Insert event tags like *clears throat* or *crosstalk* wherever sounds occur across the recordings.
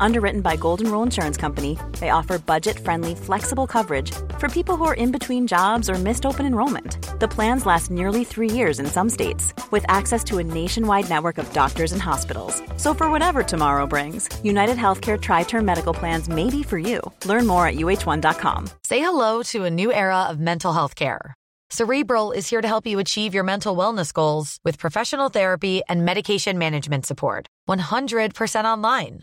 Underwritten by Golden Rule Insurance Company, they offer budget friendly, flexible coverage for people who are in between jobs or missed open enrollment. The plans last nearly three years in some states, with access to a nationwide network of doctors and hospitals. So, for whatever tomorrow brings, United Healthcare Tri Term Medical Plans may be for you. Learn more at uh1.com. Say hello to a new era of mental health care. Cerebral is here to help you achieve your mental wellness goals with professional therapy and medication management support. 100% online.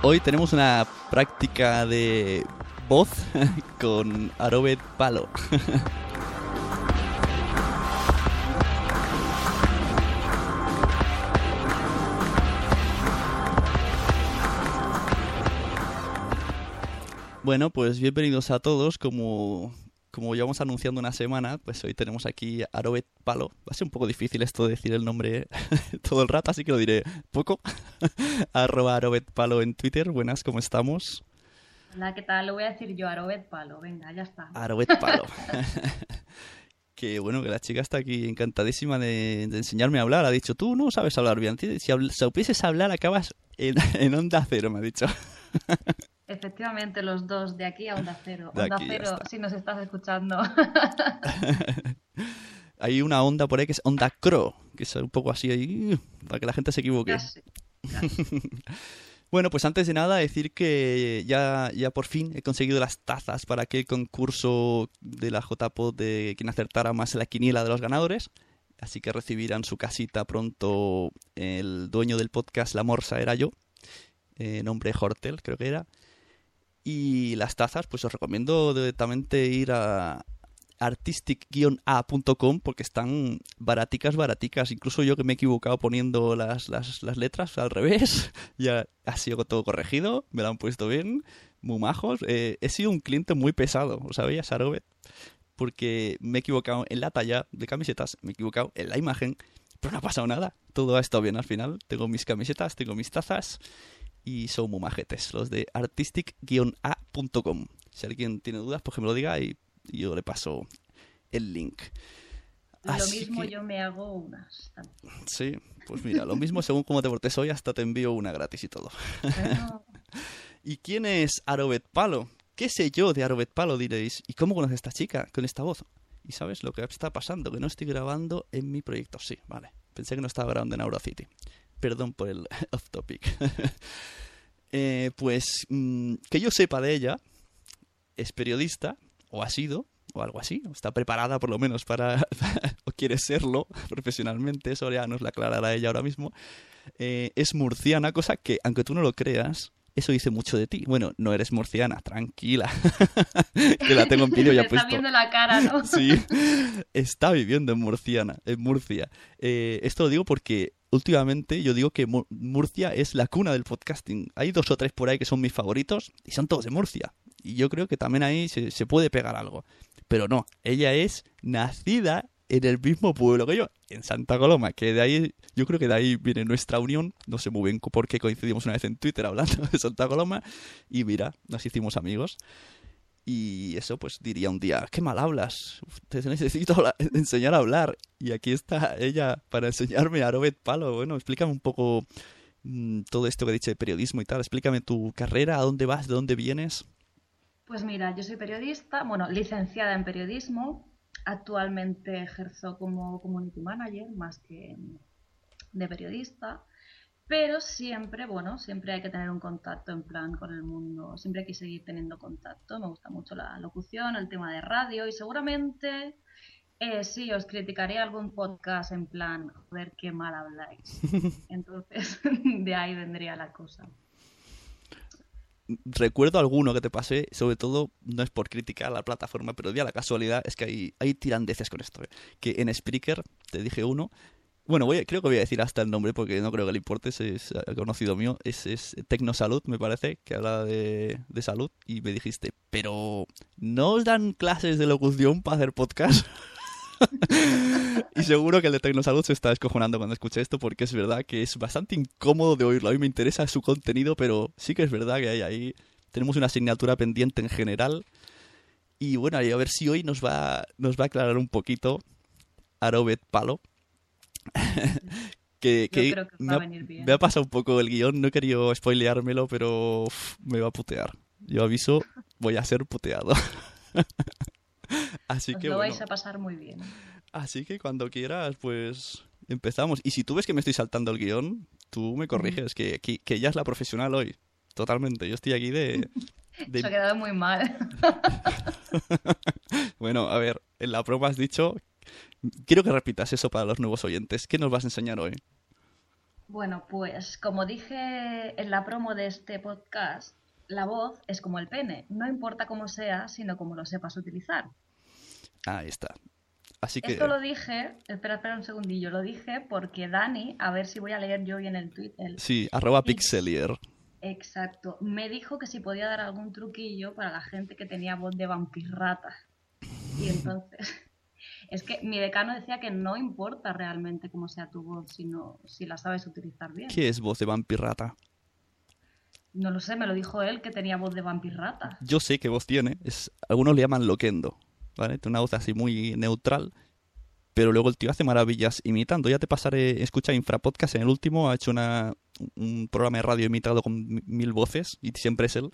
Hoy tenemos una práctica de voz *laughs* con Arobet Palo. *laughs* Bueno, pues bienvenidos a todos. Como, como llevamos anunciando una semana, pues hoy tenemos aquí a Arobet Palo. Va a ser un poco difícil esto de decir el nombre *laughs* todo el rato, así que lo diré poco. *laughs* Arroba Arobet Palo en Twitter. Buenas, ¿cómo estamos? Hola, ¿qué tal? Lo voy a decir yo, Arobet Palo. Venga, ya está. Arobet Palo. *laughs* que bueno, que la chica está aquí encantadísima de, de, enseñarme a hablar. Ha dicho, tú no sabes hablar bien. Si supieses hablar, acabas en, en onda cero, me ha dicho. Efectivamente, los dos, de aquí a Onda Cero. Onda Cero, si nos estás escuchando. *laughs* Hay una onda por ahí que es Onda Cro, que es un poco así ahí, para que la gente se equivoque. Casi, casi. *laughs* bueno, pues antes de nada decir que ya, ya por fin he conseguido las tazas para aquel concurso de la JPO de quien acertara más la quiniela de los ganadores. Así que recibirán su casita pronto el dueño del podcast La Morsa era yo, eh, nombre Hortel creo que era. Y las tazas, pues os recomiendo directamente ir a artistic-a.com porque están baraticas, baraticas. Incluso yo que me he equivocado poniendo las, las, las letras al revés, *laughs* ya ha sido todo corregido, me lo han puesto bien, muy majos. Eh, he sido un cliente muy pesado, ¿lo sabéis, Arobet? Porque me he equivocado en la talla de camisetas, me he equivocado en la imagen, pero no ha pasado nada. Todo ha estado bien al final. Tengo mis camisetas, tengo mis tazas y son muy majetes, los de artistic-a.com. Si alguien tiene dudas, pues que me lo diga y, y yo le paso el link. Lo mismo que- yo me hago unas. también. Sí, pues mira, lo mismo según cómo te portes hoy, hasta te envío una gratis y todo. Bueno, *laughs* ¿Y quién es Arobet Palo? ¿Qué sé yo de Arobet Palo, diréis? ¿Y cómo conoce a esta chica con esta voz? ¿Y sabes lo que está pasando? Que no estoy grabando en mi proyecto. Sí, vale. Pensé que no estaba grabando en Aurocity. Perdón por el *laughs* off topic. *laughs* Eh, pues mm, que yo sepa de ella, es periodista, o ha sido, o algo así, o está preparada por lo menos para, *laughs* o quiere serlo profesionalmente, eso ya nos la aclarará ella ahora mismo. Eh, es murciana, cosa que, aunque tú no lo creas, eso dice mucho de ti. Bueno, no eres murciana, tranquila. *laughs* que la tengo en vídeo ya *laughs* está puesto. viendo la cara, ¿no? *laughs* Sí, está viviendo en Murciana, en Murcia. Eh, esto lo digo porque últimamente yo digo que Murcia es la cuna del podcasting. Hay dos o tres por ahí que son mis favoritos y son todos de Murcia. Y yo creo que también ahí se, se puede pegar algo. Pero no, ella es nacida en el mismo pueblo que yo, en Santa Coloma, que de ahí, yo creo que de ahí viene nuestra unión, no sé muy bien por qué coincidimos una vez en Twitter hablando de Santa Coloma, y mira, nos hicimos amigos. Y eso, pues diría un día, qué mal hablas, te necesito *laughs* enseñar a hablar. Y aquí está ella para enseñarme a Robert Palo. Bueno, explícame un poco mm, todo esto que he dicho de periodismo y tal. Explícame tu carrera, a dónde vas, de dónde vienes. Pues mira, yo soy periodista, bueno, licenciada en periodismo. Actualmente ejerzo como community manager más que de periodista. Pero siempre, bueno, siempre hay que tener un contacto en plan con el mundo, siempre hay que seguir teniendo contacto. Me gusta mucho la locución, el tema de radio y seguramente eh, sí, os criticaré algún podcast en plan, ver qué mal habláis. *laughs* Entonces, *laughs* de ahí vendría la cosa. Recuerdo alguno que te pasé, sobre todo, no es por criticar la plataforma, pero ya la casualidad es que hay, hay tirandeces con esto. ¿eh? Que en Spreaker, te dije uno, bueno, voy creo que voy a decir hasta el nombre porque no creo que le importe, es, es conocido mío. Es, es Tecnosalud, me parece, que habla de, salud. Y me dijiste, pero ¿no os dan clases de locución para hacer podcast? *laughs* *laughs* y seguro que el de Tecnosalud se está descojonando cuando escuche esto porque es verdad que es bastante incómodo de oírlo. A mí me interesa su contenido, pero sí que es verdad que hay ahí. Tenemos una asignatura pendiente en general. Y bueno, a ver si hoy nos va, nos va a aclarar un poquito Arobet Palo *laughs* que, me, ha, me, ha, pasado un poco el guion, no he querido spoileármelo, pero me va a putear. Yo aviso, voy a ser puteado. *laughs* *laughs* Así que lo vais a pasar muy bien. Así que cuando quieras, pues empezamos. Y si tú ves que me estoy saltando el guion, tú me corriges, que, que, que, ella es la profesional hoy. Totalmente. Yo estoy aquí de. *laughs* Se ha quedado muy mal. *laughs* bueno, a ver, en la prueba has dicho Quiero que repitas eso para los nuevos oyentes. ¿Qué nos vas a enseñar hoy? Bueno, pues como dije en la promo de este podcast, la voz es como el pene. No importa cómo sea, sino cómo lo sepas utilizar. Ahí está. Así que... Esto lo dije, espera, espera un segundillo, lo dije porque Dani, a ver si voy a leer yo bien el tweet. Sí, arroba pixelier. Exacto. Me dijo que si podía dar algún truquillo para la gente que tenía voz de vampirrata. Y entonces *laughs* es que mi decano decía que no importa realmente cómo sea tu voz, sino si la sabes utilizar bien. ¿Qué es voz de vampirrata? No lo sé, me lo dijo él que tenía voz de vampirrata. Yo sé qué voz tiene. Es, algunos le llaman loquendo, ¿vale? Tiene una voz así muy neutral, pero luego el tío hace maravillas imitando. Ya te pasaré, escucha Infrapodcast, en el último ha hecho una, un programa de radio imitado con mil voces y siempre es él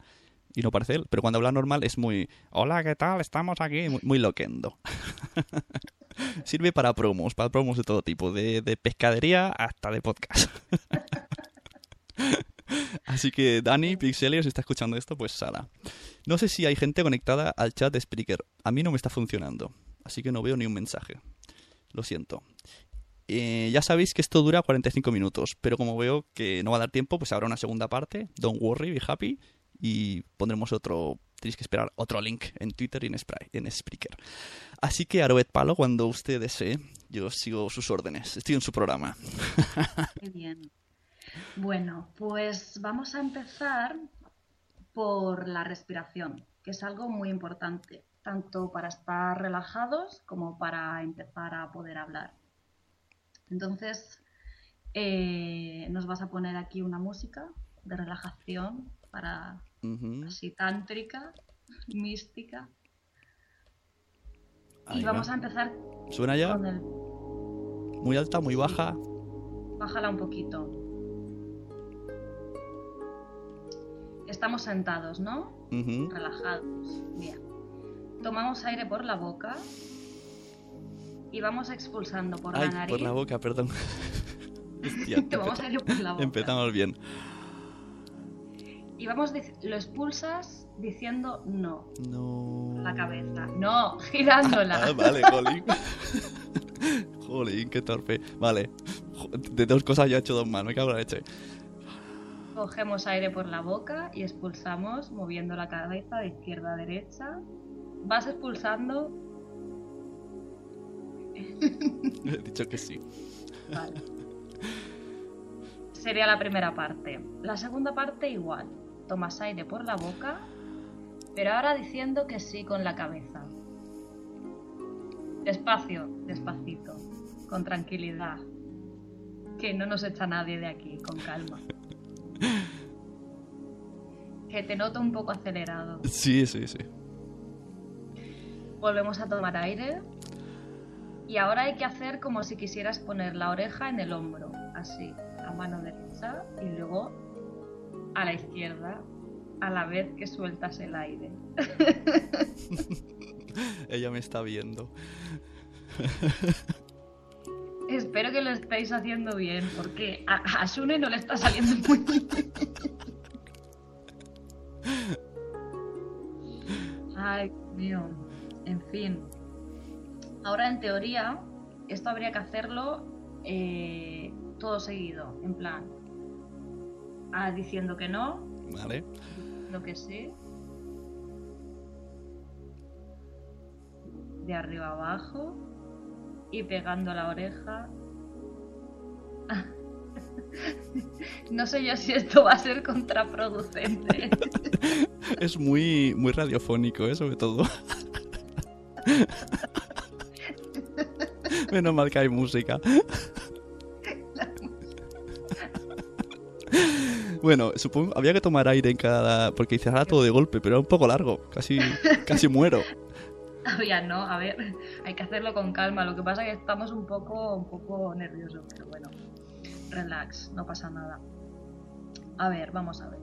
y no parece él. Pero cuando habla normal es muy, hola, ¿qué tal? Estamos aquí, muy, loquendo. *laughs* Sirve para promos, para promos de todo tipo, de, pescadería hasta de podcast. *laughs* Así que Dani, Pixelio, si está escuchando esto, pues sala. No sé si hay gente conectada al chat de Spreaker. A mí no me está funcionando, así que no veo ni un mensaje. Lo siento. Eh, ya sabéis que esto dura 45 minutos, pero como veo que no va a dar tiempo, pues habrá una segunda parte. Don't worry, be happy y pondremos otro, tenéis que esperar otro link en Twitter y en, en Spreaker. Así que Aroet Palo, cuando usted desee, yo sigo sus órdenes, estoy en su programa. Muy bien. Bueno, pues vamos a empezar por la respiración, que es algo muy importante, tanto para estar relajados como para empezar a poder hablar. Entonces, eh, nos vas a poner aquí una música de relajación para así tántrica, mística. y vamos a empezar ¿Suena ya? Muy alta, muy baja. Bájala un poquito. Estamos sentados, ¿no? Relajados. Bien. Tomamos aire por la boca y vamos expulsando por la nariz. Por la boca, perdón. *laughs* *laughs* Tomamos aire por la boca. Empezamos bien y vamos, lo expulsas diciendo no. No. La cabeza. No, *laughs* girándola. Ah, vale, jolín. jolín, qué torpe. Vale. De dos cosas ya he hecho dos mal, me cago en la leche. Cogemos aire por la boca y expulsamos moviendo la cabeza de izquierda a derecha. Vas expulsando. *laughs* He dicho que sí. Vale. sería la primera parte. La segunda parte igual. Tomas aire por la boca, pero ahora diciendo que sí con la cabeza. Despacio, despacito, con tranquilidad. Que no nos echa nadie de aquí, con calma. Que te noto un poco acelerado. Sí, sí, sí. Volvemos a tomar aire. Y ahora hay que hacer como si quisieras poner la oreja en el hombro, así, a mano derecha y luego a la izquierda, a la vez que sueltas el aire. *laughs* Ella me está viendo. *laughs* Espero que lo estéis haciendo bien, porque a, a Sune no le está saliendo muy bien. Ay, Dios mío. En fin. Ahora, en teoría, esto habría que hacerlo eh, todo seguido, en plan. ah, diciendo que no, Vale. lo que sí. De arriba abajo. Y pegando la oreja. *laughs* No sé yo si esto va a ser contraproducente. *laughs* Es muy, muy radiofónico, ¿eh? Sobre todo. *laughs* Menos mal que hay música. Bueno, supongo había que tomar aire en cada. Porque cerraba todo de golpe, pero era un poco largo. Casi, casi muero. Ya no, a ver, *laughs* hay que hacerlo con calma. Lo que pasa es que estamos un poco, un poco nerviosos, pero bueno, relax, no pasa nada. A ver, vamos a ver.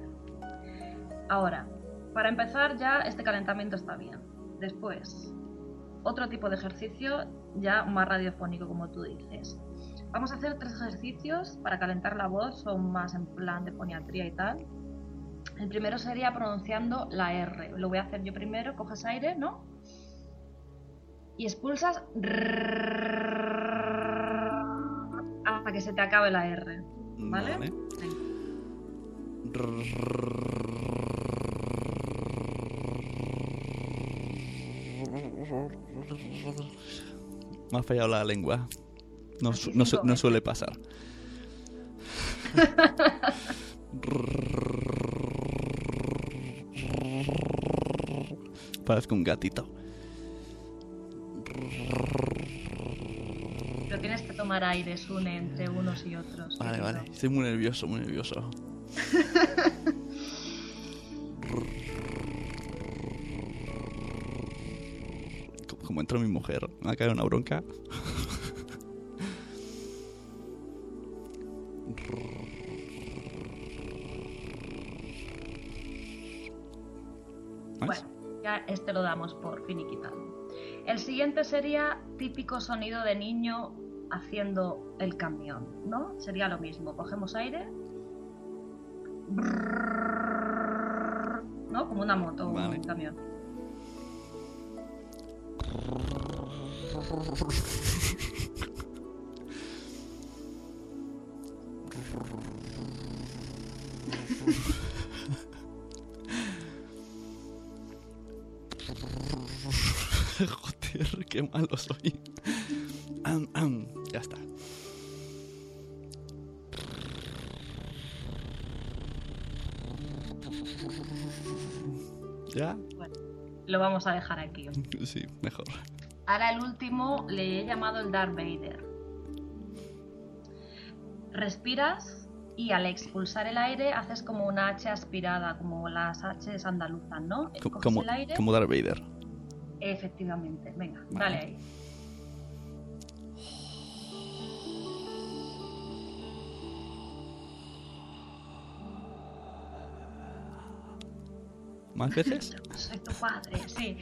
Ahora, para empezar ya este calentamiento está bien. Después, otro tipo de ejercicio ya más radiofónico, como tú dices. Vamos a hacer tres ejercicios para calentar la voz, son más en plan de foniatría y tal. El primero sería pronunciando la R. Lo voy a hacer yo primero, coges aire, ¿no? Y expulsas hasta que se te acabe la R. ¿Vale? Me ha fallado la lengua. No, no, suele pasar. Parezco un gatito. Tomar aire, Sune, entre unos y otros. Vale, querido. vale. Estoy muy nervioso, muy nervioso. Co- Como entró mi mujer, me va a caer una bronca. Bueno, ya este lo damos por finiquitado. El siguiente sería típico sonido de niño haciendo el camión, ¿no? Sería lo mismo. Cogemos aire. ¿No? Como una moto o Vale. un camión. *laughs* Joder, qué malo soy. Vamos a dejar aquí. *laughs* Sí, mejor. Ahora el último le he llamado el Darth Vader. Respiras y al expulsar el aire haces como una H aspirada, como las Hs andaluzas, ¿no? Como, el aire. como Darth Vader. Efectivamente, venga, Vale. dale ahí. ¿Más veces? Soy tu padre, sí.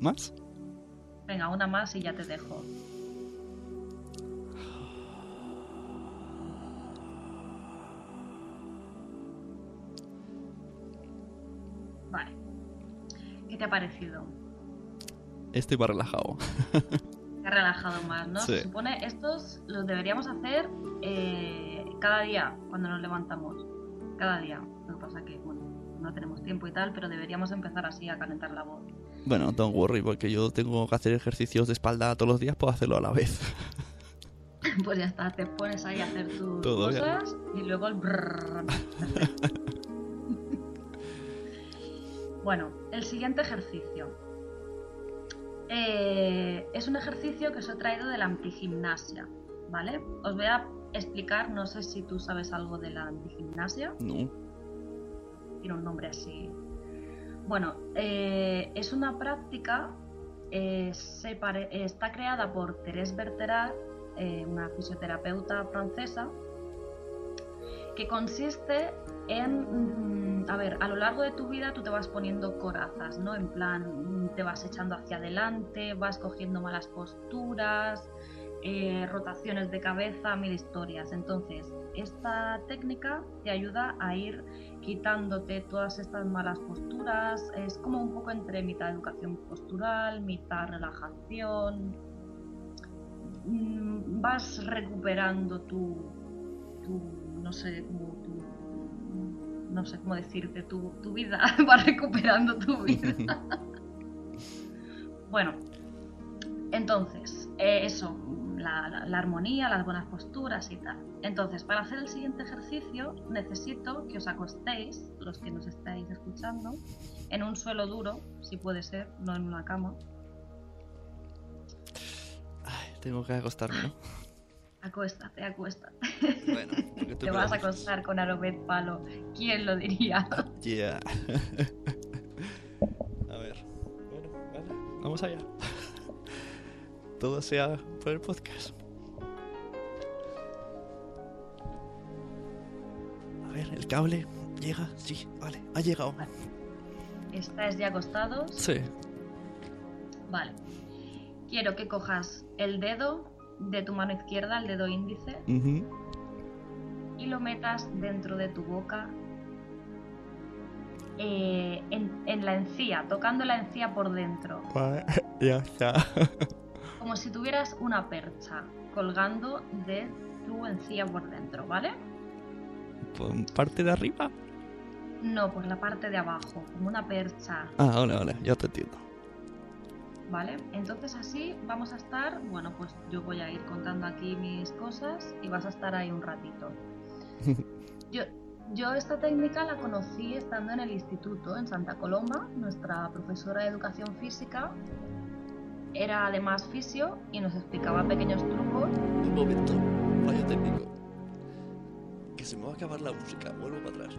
¿Más? Venga, una más y ya te dejo. Vale. ¿Qué te ha parecido? Estoy más relajado. *laughs* Ha relajado más, ¿no? Sí. Se supone estos los deberíamos hacer eh, cada día cuando nos levantamos. Cada día. Lo que pasa que, bueno, no tenemos tiempo y tal, pero deberíamos empezar así a calentar la voz. Bueno, don't worry, porque yo tengo que hacer ejercicios de espalda todos los días, puedo hacerlo a la vez. *laughs* Pues ya está, te pones ahí a hacer tus Todo bien. cosas y luego el. Perfecto. *laughs* bueno, el siguiente ejercicio. Eh, es un ejercicio que os he traído de la antigimnasia, ¿vale? Os voy a explicar, no sé si tú sabes algo de la antigimnasia. No. tiene un nombre así. Bueno, eh, es una práctica, eh, se pare- está creada por Thérèse Berterat, una fisioterapeuta francesa, que consiste en, mm, a ver, a lo largo de tu vida tú te vas poniendo corazas, ¿no? En plan, te vas echando hacia adelante, vas cogiendo malas posturas, eh, rotaciones de cabeza, mil historias. Entonces, esta técnica te ayuda a ir quitándote todas estas malas posturas. Es como un poco entre mitad educación postural, mitad relajación. Mm, Vas recuperando tu, tu no sé, tu, no sé cómo decirte, tu, tu vida. *laughs* Vas recuperando tu vida. *laughs* bueno, entonces, eh, eso, la, la- la armonía, las buenas posturas y tal. Entonces, para hacer el siguiente ejercicio, necesito que os acostéis, los que nos estáis escuchando, en un suelo duro, si puede ser, no en una cama. Ay, tengo que acostarme, ¿no? *laughs* Acuéstate, acuéstate. Bueno, tú Te vas a acostar con Arobet Palo. ¿Quién lo diría? *laughs* Yeah. *laughs* a ver. Bueno, vale. Vamos allá. *laughs* Todo sea por el podcast. A ver, el cable llega. Sí, vale, ha llegado. ¿Estáis ya acostados? Sí. Vale. Quiero que cojas el dedo de tu mano izquierda, el dedo índice, y lo metas dentro de tu boca eh, en, en la encía, tocando la encía por dentro, Vale, *laughs* ya está. *laughs* como si tuvieras una percha colgando de tu encía por dentro, ¿vale? Por parte de arriba. No, por la parte de abajo, como una percha, Ah, vale, vale, ya te entiendo. ¿vale? Entonces así vamos a estar, bueno, pues yo voy a ir contando aquí mis cosas y vas a estar ahí un ratito. Yo, yo esta técnica la conocí estando en el instituto, en Santa Coloma. Nuestra profesora de educación física era además fisio y nos explicaba pequeños trucos. Un momento, fallo técnico. Que se me va a acabar la música, vuelvo para atrás.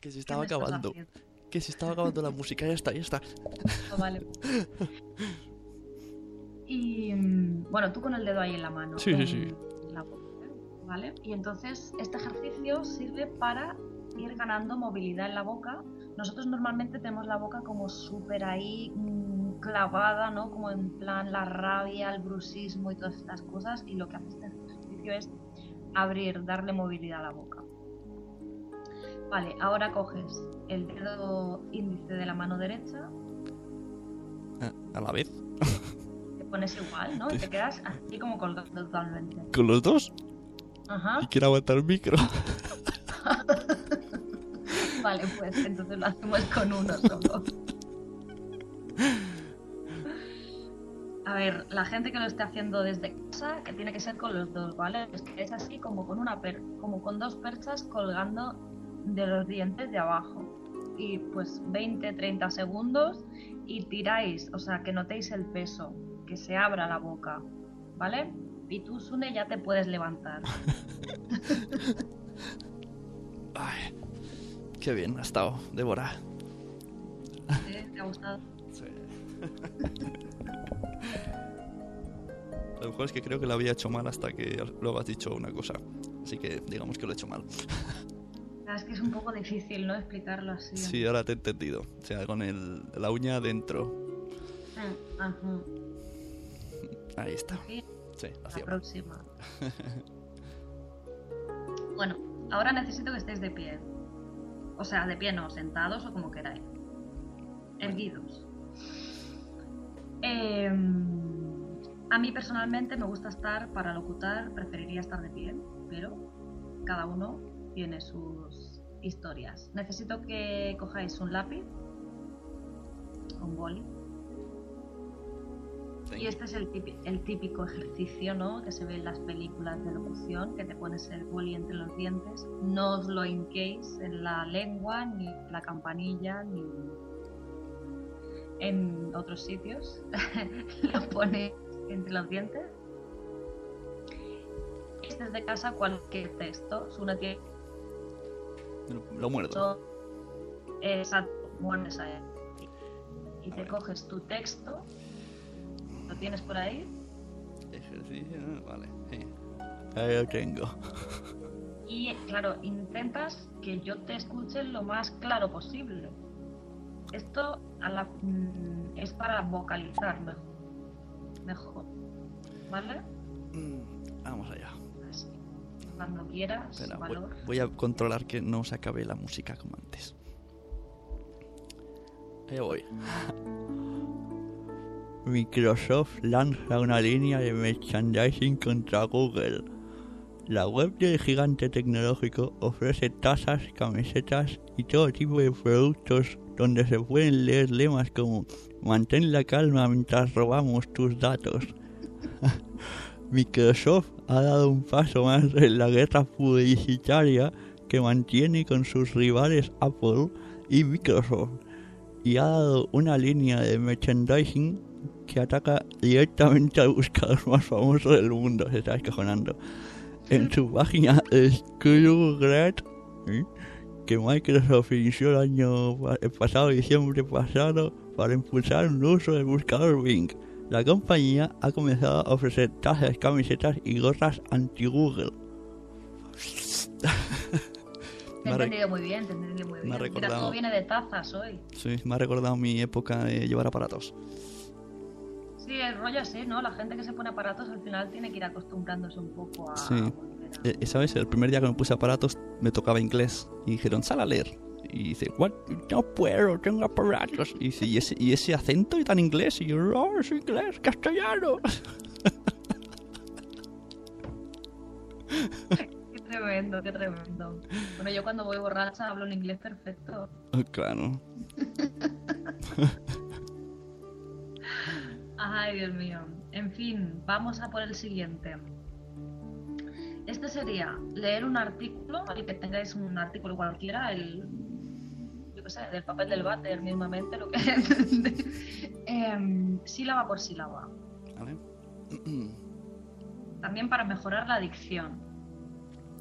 Que se estaba ¿Qué me estás acabando. Que se estaba acabando la música, ya está, ya está. Ah, vale. *laughs* Y mm, bueno, tú con el dedo ahí en la mano. Sí, sí, en sí. la boca, ¿Vale? Y entonces este ejercicio sirve para ir ganando movilidad en la boca. Nosotros normalmente tenemos la boca como súper ahí mm, clavada, ¿no? Como en plan la rabia, el brusismo y todas estas cosas. Y lo que hace este ejercicio es abrir, darle movilidad a la boca. Vale, ahora coges el dedo índice de la mano derecha Ah, A la vez. *laughs* pones igual, ¿no? Y te *laughs* quedas así como colgando totalmente. Con los dos. Ajá. Y quiero aguantar el micro. *laughs* Vale, pues entonces lo hacemos con uno solo. A ver, la gente que lo esté haciendo desde casa, que tiene que ser con los dos, ¿vale? Es que es así como con una per como con dos perchas colgando de los dientes de abajo. Y pues 20, 30 segundos y tiráis, o sea, que notéis el peso, que se abra la boca, ¿vale? Y tú, Sune, ya te puedes levantar. *laughs* Ay, qué bien ha estado, Débora. ¿Sí? ¿Te ha gustado? Sí. *laughs* Lo mejor es que creo que lo había hecho mal hasta que luego has dicho una cosa. Así que digamos que lo he hecho mal. Es que es un poco difícil, ¿no? Explicarlo así. Sí, ahora te he entendido. O sea, con el, la uña adentro. Mm, ajá. Ahí está. Sí, la próxima. *laughs* bueno, ahora necesito que estéis de pie. O sea, de pie no, sentados o como queráis. Erguidos. Em, a mí personalmente me gusta estar, para locutar, preferiría estar de pie, pero cada uno tiene sus historias. Necesito que cojáis un lápiz, un boli. Y este es el típico, el típico ejercicio ¿no? que se ve en las películas de locución, que te pones el boli entre los dientes. No os lo hinquéis en la lengua, ni en la campanilla, ni en otros sitios. *laughs* lo ponéis entre los dientes. Este es de casa cualquier texto. Una tiene Lo, lo muerdo. Exacto, muerdes a él. Y te coges tu texto, lo tienes por ahí, Ejercicio, vale. sí. Ahí lo tengo. *laughs* y claro, intentas que yo te escuche lo más claro posible. Esto a la- mm, es para vocalizar mejor. mejor. ¿Vale? Mm, Vamos allá. Así. Cuando quieras, Espera, voy, valor. voy a controlar que no se acabe la música como antes. Ahí voy. *laughs* Microsoft lanza una línea de merchandising contra Google. La web del gigante tecnológico ofrece tazas, camisetas y todo tipo de productos donde se pueden leer lemas como Mantén la calma mientras robamos tus datos. *laughs* Microsoft ha dado un paso más en la guerra publicitaria que mantiene con sus rivales Apple y Microsoft y ha dado una línea de merchandising que ataca directamente al buscador más famoso del mundo. Se está descojonando. En su página Screwgrad, ¿eh? que Microsoft inició el año el pasado, diciembre pasado, para impulsar un uso del buscador Bing. La compañía ha comenzado a ofrecer tazas, camisetas y gorras anti-Google. *laughs* Te Me he entendido muy bien, te he entendido muy bien. Mira, todo viene de tazas hoy. Sí, me ha recordado mi época de llevar aparatos. El rollo así, ¿no? La gente que se pone aparatos al final tiene que ir acostumbrándose un poco a... Sí. a- Eh, ¿Sabes? El primer día que me puse aparatos me tocaba inglés y dijeron, sal a leer. Y dice, "What? no puedo, tengo aparatos. Y dice, ¿y ese, y ese acento y tan inglés? Y yo, no, es inglés, castellano. *laughs* Qué tremendo, qué tremendo. Bueno, yo cuando voy borracha hablo en inglés perfecto. claro. *laughs* Ay, Dios mío. En fin, vamos a por el siguiente. Este sería leer un artículo, el que tengáis un artículo cualquiera, el, yo qué sé, del papel del váter mismamente, lo que *laughs* Em, sílaba por sílaba. ¿Vale? *clears throat* También para mejorar la dicción.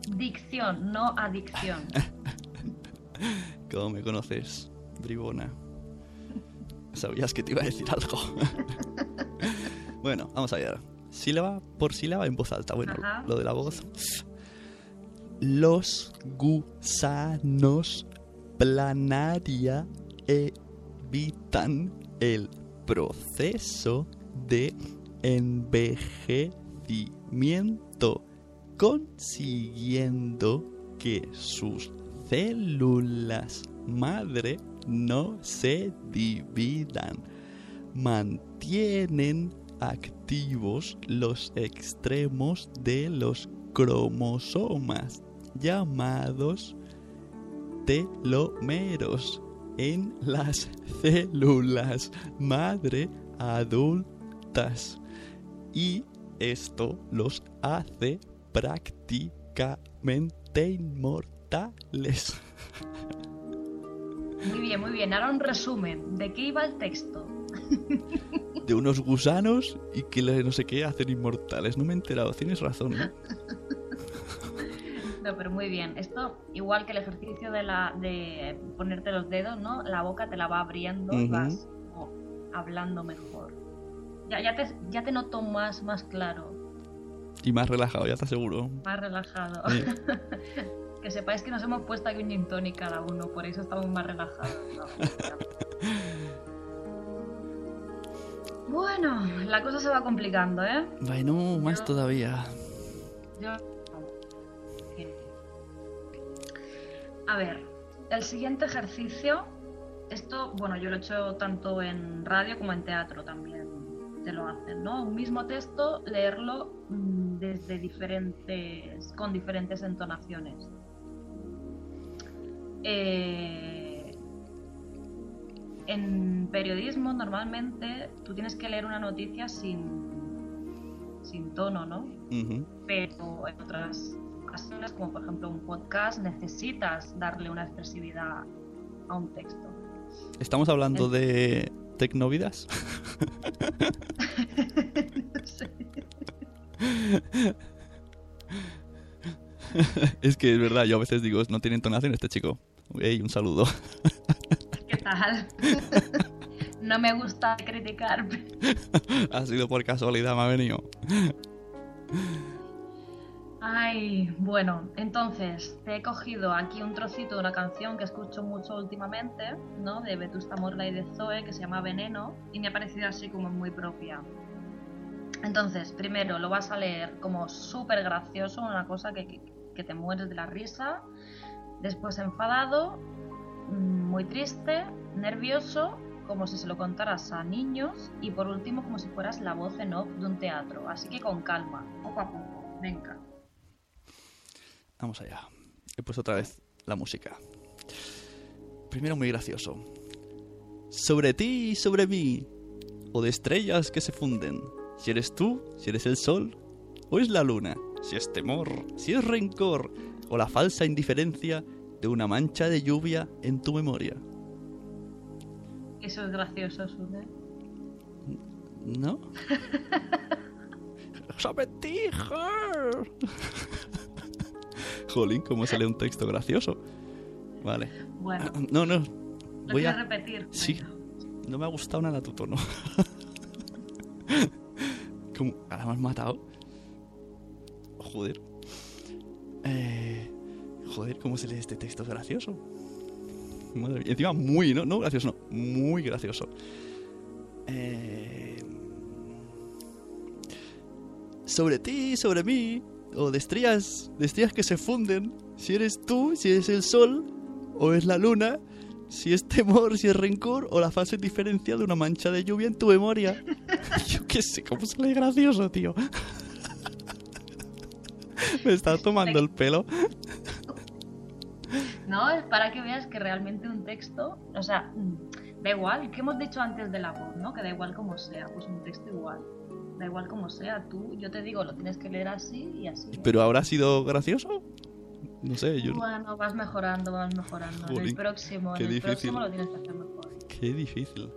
Dicción, no adicción. *laughs* ¿Cómo me conoces, bribona? Sabías que te iba a decir algo. *laughs* bueno, vamos a ver. Sílaba por sílaba en voz alta. Bueno, Ajá. lo de la voz. Los gusanos planaria evitan el proceso de envejecimiento, consiguiendo que sus células madre no se dividan. Mantienen activos los extremos de los cromosomas llamados telómeros en las células madre adultas y esto los hace prácticamente inmortales. Muy bien, muy bien. Ahora un resumen. ¿De qué iba el texto? *laughs* De unos gusanos y que le- no sé qué hacen inmortales. No me he enterado, tienes razón. ¿eh? *laughs* No, pero muy bien. Esto, igual que el ejercicio de, la, de ponerte los dedos, ¿no? La boca te la va abriendo y vas como hablando mejor. Ya, ya, te, ya te noto más, más claro, Y más relajado, ya te aseguro. más relajado. Sí. *laughs* que sepáis que nos hemos puesto aquí un gin tonic cada uno, por eso estamos más relajados. ¿no? *laughs* bueno, la cosa se va complicando, ¿eh? Bueno, más Yo- todavía. Yo... A ver, el siguiente ejercicio, esto, bueno, yo lo he hecho tanto en radio como en teatro también, te lo hacen, ¿no? Un mismo texto, leerlo mm, desde diferentes, con diferentes entonaciones. Eh, en periodismo normalmente tú tienes que leer una noticia sin, sin tono, ¿no? Pero en otras ocasiones, como por ejemplo un podcast, necesitas darle una expresividad a un texto. ¿Estamos hablando de Tecnovidas? *laughs* No sé. *laughs* es que es verdad, yo a veces digo, no tiene entonación este chico. Ey, un saludo. *laughs* No me gusta criticar. ha sido por casualidad, me ha venido. Ay, bueno, entonces te he cogido aquí un trocito de una canción que escucho mucho últimamente, ¿no? De Vetusta Morla y de Zoe, que se llama Veneno, y me ha parecido así como muy propia. Entonces, primero lo vas a leer como súper gracioso, una cosa que, que- que te mueres de la risa. Después enfadado, muy triste, nervioso, como si se lo contaras a niños. Y por último, como si fueras la voz en off de un teatro. Así que con calma, poco a poco. Venga. Vamos allá. He puesto otra vez la música. Primero muy gracioso. Sobre ti y sobre mí. O de estrellas que se funden. Si eres tú, si eres el sol. O es la luna. Si es temor, si es rencor. O la falsa indiferencia de una mancha de lluvia en tu memoria. Eso es gracioso, Sune. ¿No? *laughs* Jolín, ¿cómo sale un texto gracioso? Vale. Bueno, *clears throat* No, no. ¿lo Voy a... repetir? Sí. No me ha gustado nada tu tono. *laughs* ¿Cómo? Ahora me has matado. Joder. Joder, ¿cómo se lee este texto? Es gracioso. Madre mía. Encima muy, ¿no? No gracioso, no. Muy gracioso. Eh, sobre ti, sobre mí. O de estrellas, de estrellas que se funden. Si eres tú, si eres el sol, o es la luna, si es temor, si es rencor, o la falsa indiferencia de una mancha de lluvia en tu memoria. *laughs* Yo qué sé, ¿cómo sale gracioso, tío? *laughs* Me está tomando el pelo. No, es para que veas que realmente un texto, o sea, mm, da igual, que hemos dicho antes de la voz, ¿no? Que da igual como sea, pues un texto igual. Da igual como sea, tú, yo te digo, lo tienes que leer así y así. ¿eh? ¿Pero habrá sido gracioso? No sé, yo... Bueno, vas mejorando, vas mejorando. en el próximo, qué en el difícil. próximo lo tienes que hacer mejor. Qué difícil.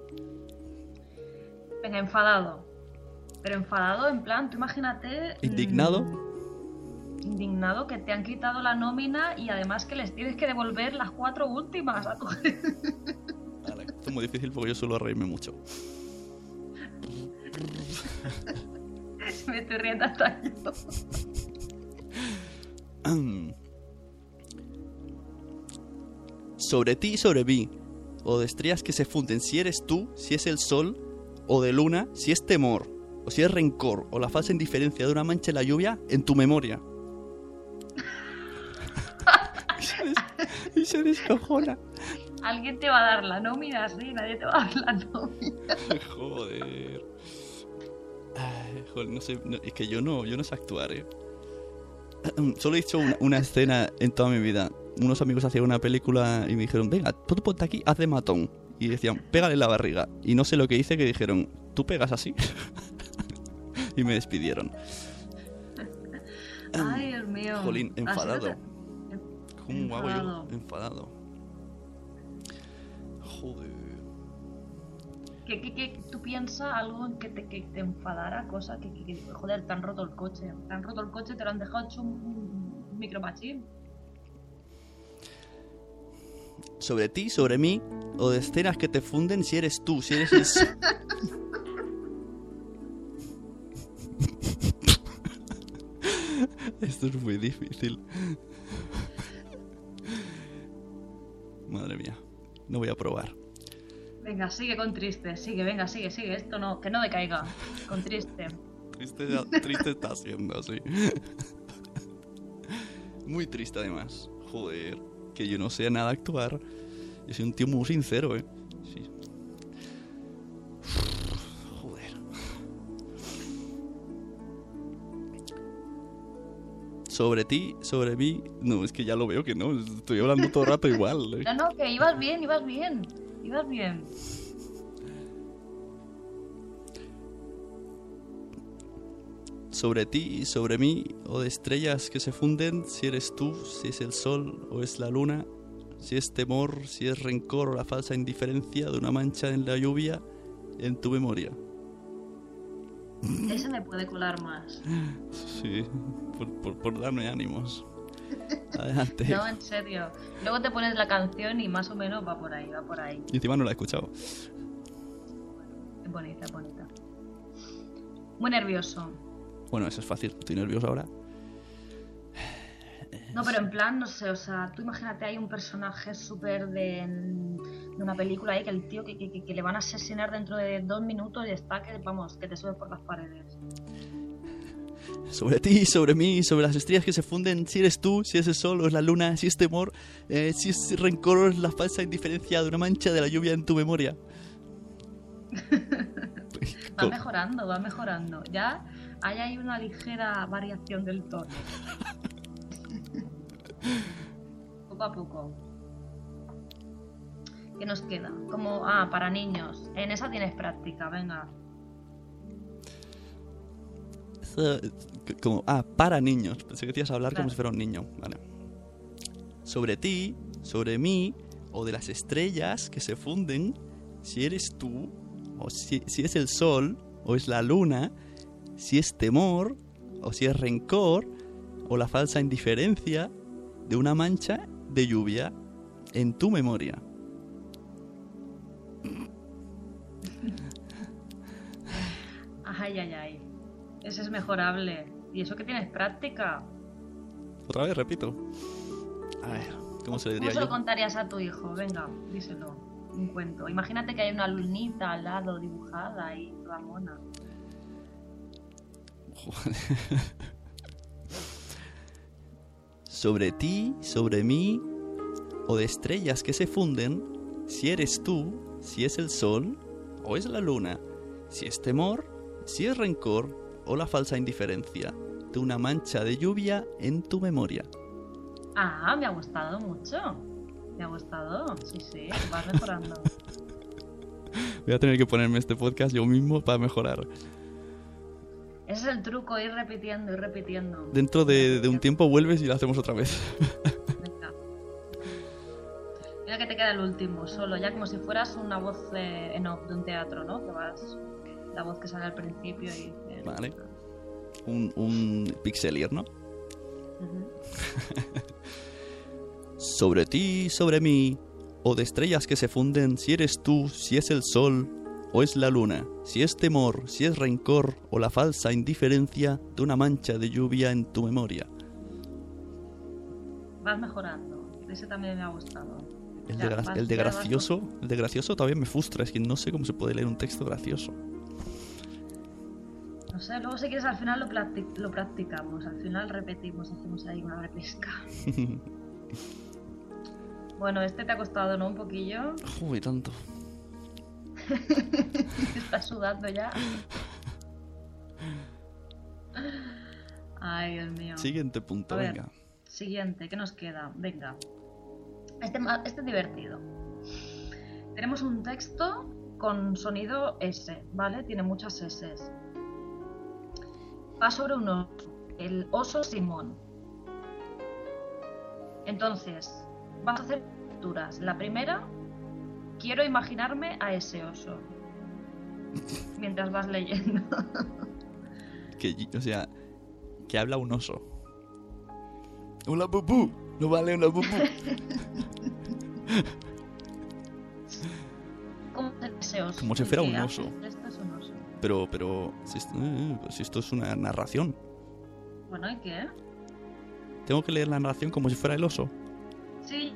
Venga, enfadado. Pero enfadado en plan, tú imagínate... ¿Indignado? mm, indignado que te han quitado la nómina y además que les tienes que devolver las cuatro últimas a tu *laughs* Vale, esto es muy difícil porque yo suelo reírme mucho. *laughs* Me estoy riendo hasta yo. *clears throat* sobre ti y sobre mí, o de estrellas que se funden, si eres tú, si es el sol, o de luna, si es temor, o si es rencor, o la falsa indiferencia de una mancha en la lluvia en tu memoria. Se descojona. Alguien te va a dar la nómina, sí, nadie te va a dar la nómina. *laughs* Joder. Ay, joder, no sé, no- es que yo no, yo no sé actuar, eh. *clears throat* Solo he hecho una, una escena en toda mi vida. Unos amigos hacían una película y me dijeron, venga, tú ponte aquí, haz de matón. Y decían, pégale la barriga. Y no sé lo que hice, que dijeron, ¿tú pegas así? *laughs* y me despidieron. Ay, Dios mío. Jolín, enfadado. ¿Cómo hago Enfadado. yo? Enfadado. Joder. ¿Qué, qué, qué- tú piensas algo en que te, que te enfadara, cosa que, que- que- joder, te han roto el coche. Te han roto el coche, te lo han dejado hecho un, un- micromachín. sobre ti, sobre mí, o de escenas que te funden si eres tú, si eres el... *laughs* Esto es muy difícil. Madre mía, no voy a probar. Venga, sigue con triste, sigue, venga, sigue, sigue. Esto no, que no decaiga. Con triste. Triste, triste está siendo, sí. Muy triste además. Joder, que yo no sé nada actuar. Yo soy un tío muy sincero, eh. Sobre ti, sobre mí. No, es que ya lo veo que no. Estoy hablando todo el rato igual. *laughs* No, no, que ibas bien, ibas bien. Ibas bien. Sobre ti, sobre mí, o de estrellas que se funden, si eres tú, si es el sol o es la luna, si es temor, si es rencor o la falsa indiferencia de una mancha en la lluvia en tu memoria. Ese me puede colar más. Sí, por, por, por darme ánimos. *laughs* Adelante. No, en serio. Luego te pones la canción y más o menos va por ahí, va por ahí. Y encima no la he escuchado. Es bonita, es bonita. Muy nervioso. Bueno, eso es fácil. Estoy nervioso ahora. No, pero en plan, no sé, o sea, tú imagínate, hay un personaje súper de, de una película ahí que el tío que, que- que le van a asesinar dentro de dos minutos y está que, vamos, que te sube por las paredes. Sobre ti, sobre mí, sobre las estrellas que se funden, si eres tú, si es el sol o es la luna, si es temor, eh, si es rencor o es la falsa indiferencia de una mancha de la lluvia en tu memoria. *laughs* Va mejorando, va mejorando. Ya hay ahí una ligera variación del tono. *laughs* poco a poco. ¿Qué nos queda? Como, ah, para niños. En esa tienes práctica, venga. Como, ah, para niños. Pensé que te ibas a hablar como si fuera un niño. Vale. Sobre ti, sobre mí, o de las estrellas que se funden, si eres tú, o si, si es el sol, o es la luna, si es temor, o si es rencor, o la falsa indiferencia de una mancha de lluvia en tu memoria. Ay, ay, ay. Ese es mejorable. ¿Y eso que tienes práctica? Otra vez, repito. A ver, ¿cómo se le ¿Cómo diría se lo yo? contarías a tu hijo? Venga, díselo. Un cuento. Imagínate que hay una lunita al lado dibujada y toda mona. *laughs* sobre ti, sobre mí, o de estrellas que se funden, si eres tú, si es el sol o es la luna, si es temor, si es rencor o la falsa indiferencia de una mancha de lluvia en tu memoria. Ah, me ha gustado mucho. Me ha gustado. Sí, sí, vas mejorando. *laughs* Voy a tener que ponerme este podcast yo mismo para mejorar. Ese es el truco, ir repitiendo, ir repitiendo. Dentro de, de un tiempo vuelves y lo hacemos otra vez. *laughs* Venga. Mira que te queda el último, solo, ya como si fueras una voz eh, en off de un teatro, ¿no? Que vas, la voz que sale al principio y dices... Vale. Un, un pixelier, ¿no? *laughs* Sobre ti, sobre mí, o de estrellas que se funden, si eres tú, si es el sol o es la luna, si es temor, si es rencor o la falsa indiferencia de una mancha de lluvia en tu memoria. Vas mejorando. Ese también me ha gustado. El Ya, de, el de gracioso, el de gracioso todavía me frustra, es que no sé cómo se puede leer un texto gracioso. No sé, luego si quieres al final lo, practi- lo practicamos, al final repetimos, hacemos ahí una repesca. *laughs* bueno, este te ha costado, ¿no? Un poquillo. Uy, tanto. *laughs* Estás sudando ya. Ay, Dios mío. Siguiente punto, ver. venga. Siguiente, ¿qué nos queda? Venga. Este, este es divertido. Tenemos un texto con sonido S, ¿vale? Tiene muchas S. Va sobre un oso, el oso Simón. Entonces, vas a hacer lecturas. La primera, quiero imaginarme a ese oso. Mientras vas leyendo. *laughs* Que, o sea, que habla un oso. Hola, bubú. No vale una bubú. *laughs* ¿Cómo es ese oso? Como si fuera oso. Un oso. Pero, pero, si esto, eh, si esto es una narración. Bueno, ¿y qué? Tengo que leer la narración como si fuera el oso. Sí,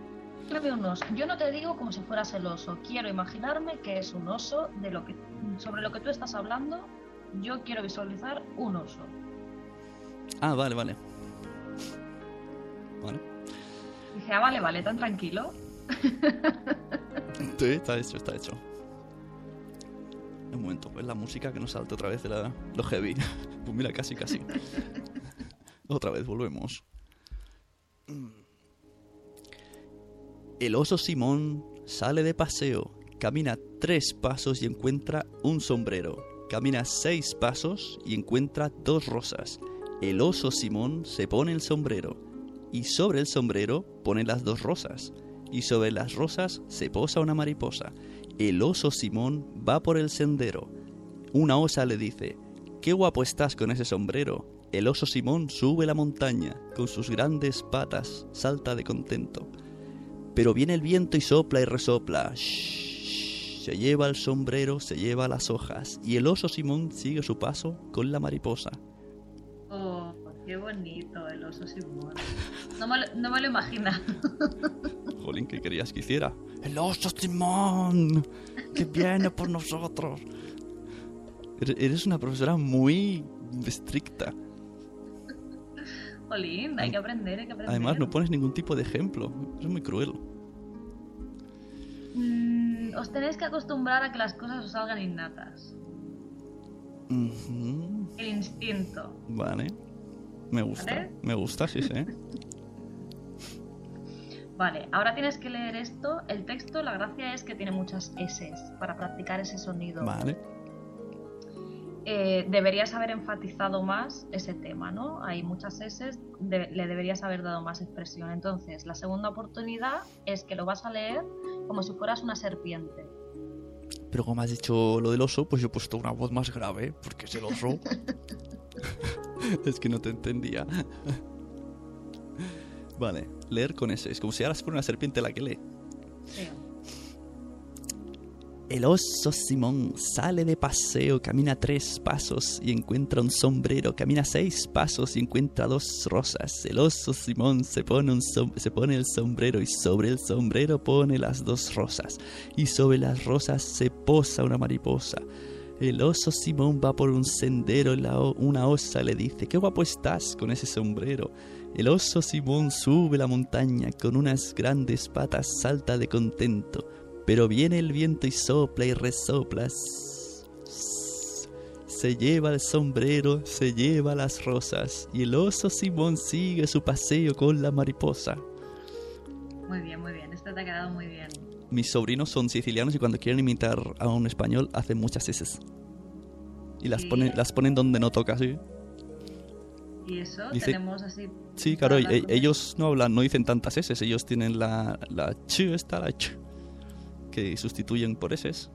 yo veo un oso. Yo no te digo como si fueras el oso. Quiero imaginarme que es un oso de lo que sobre lo que tú estás hablando. Yo quiero visualizar un oso. Ah, vale, vale. Vale. Dije, ah, vale, vale, tan tranquilo. *laughs* Sí, está hecho, está hecho. Un momento, es la música que nos salta otra vez de la, lo heavy. *laughs* Pues mira, casi, casi. otra vez, volvemos. El oso Simón sale de paseo, camina tres pasos y encuentra un sombrero. Camina seis pasos y encuentra dos rosas. El oso Simón se pone el sombrero y sobre el sombrero pone las dos rosas y sobre las rosas se posa una mariposa. El oso Simón va por el sendero. Una osa le dice, Qué guapo estás con ese sombrero. El oso Simón sube la montaña, con sus grandes patas salta de contento. Pero viene el viento y sopla y resopla. se lleva el sombrero, se lleva las hojas, y el oso Simón sigue su paso con la mariposa. Qué bonito el oso Simón. No me, lo, no me lo imagina. *laughs* Jolín, ¿qué querías que hiciera? El oso Simón, que viene por nosotros. Eres una profesora muy estricta. Jolín, hay que aprender, hay que aprender. Además, no pones ningún tipo de ejemplo. Es muy cruel. Mm, os tenéis que acostumbrar a que las cosas os salgan innatas. El instinto. Vale. Me gusta. Me gusta, sí, sí. *laughs* Vale, ahora tienes que leer esto. El texto, la gracia es que tiene muchas S para practicar ese sonido. Vale. Eh, deberías haber enfatizado más ese tema, ¿no? Hay muchas S, le deberías haber dado más expresión. Entonces, la segunda oportunidad es que lo vas a leer como si fueras una serpiente. Pero como has dicho lo del oso, pues yo he puesto una voz más grave, porque es el oso. *laughs* *laughs* es que no te entendía. vale, leer con ese. Es como si ahora fuera una serpiente la que lee. El oso Simón sale de paseo, camina tres pasos y encuentra un sombrero, camina seis pasos y encuentra dos rosas. El oso Simón se pone el sombrero y sobre el sombrero pone las dos rosas y sobre las rosas se posa una mariposa. El oso Simón va por un sendero, y una osa le dice, qué guapo estás con ese sombrero. El oso Simón sube la montaña, con unas grandes patas salta de contento pero viene el viento y sopla y resopla. Se lleva el sombrero, se lleva las rosas, y el oso Simón sigue su paseo con la mariposa. Muy bien, muy bien, esto te ha quedado muy bien. Mis sobrinos son sicilianos y cuando quieren imitar a un español hacen muchas S. Y las, ponen, las ponen donde no toca, ¿sí? ¿Y eso? Tenemos así... Sí, claro, e-, ellos no hablan, no dicen tantas S, ellos tienen la, la ch, esta, la ch que sustituyen por S.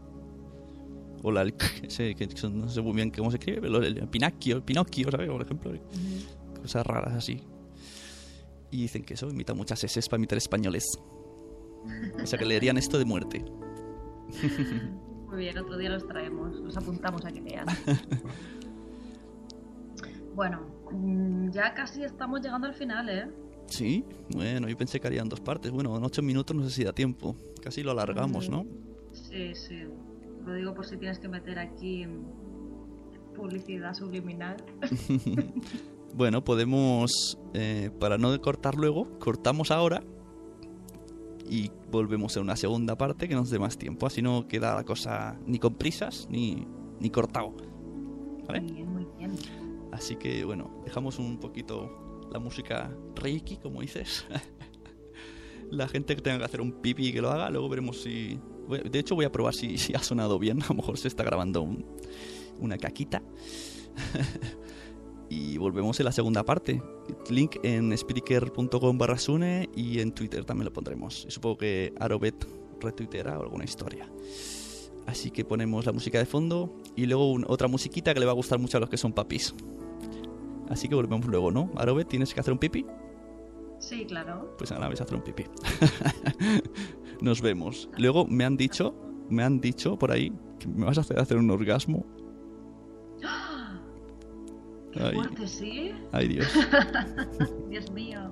O la *laughs* ese, que no sé muy bien cómo se escribe, pero el Pinocchio, Pinocchio, ¿sabes? Por ejemplo. Cosas raras así. Y dicen que eso imita muchas S para imitar españoles. O sea que leerían esto de muerte. Muy bien, otro día los traemos, los apuntamos a que lean. *laughs* bueno, mm, ya casi estamos llegando al final, ¿eh? Sí, bueno, yo pensé que harían dos partes. Bueno, en ocho minutos no sé si da tiempo. Casi lo alargamos, ¿no? Sí, sí. Lo digo por si tienes que meter aquí publicidad subliminal. *laughs* bueno, podemos, eh, para no cortar luego, cortamos ahora y volvemos a una segunda parte que nos dé más tiempo. Así no queda la cosa ni con prisas ni, ni cortado. ¿Vale? Muy bien, muy bien. Así que bueno, dejamos un poquito la música reiki, como dices. *laughs* la gente que tenga que hacer un pipi que lo haga, luego veremos si... De hecho voy a probar si, si ha sonado bien, a lo mejor se está grabando una caquita. *laughs* y volvemos en la segunda parte. Link en speaker.com barra Sune y en Twitter también lo pondremos. Y supongo que Arobet retuiteará alguna historia. Así que ponemos la música de fondo y luego otra musiquita que le va a gustar mucho a los que son papis. Así que volvemos luego, ¿no? Arobe, ¿tienes que hacer un pipi? Sí, claro. Pues ahora ves a hacer un pipi. *laughs* Nos vemos. Luego me han dicho, me han dicho por ahí que me vas a hacer hacer un orgasmo. Ay, ¿sí? Dios. *laughs* Dios mío.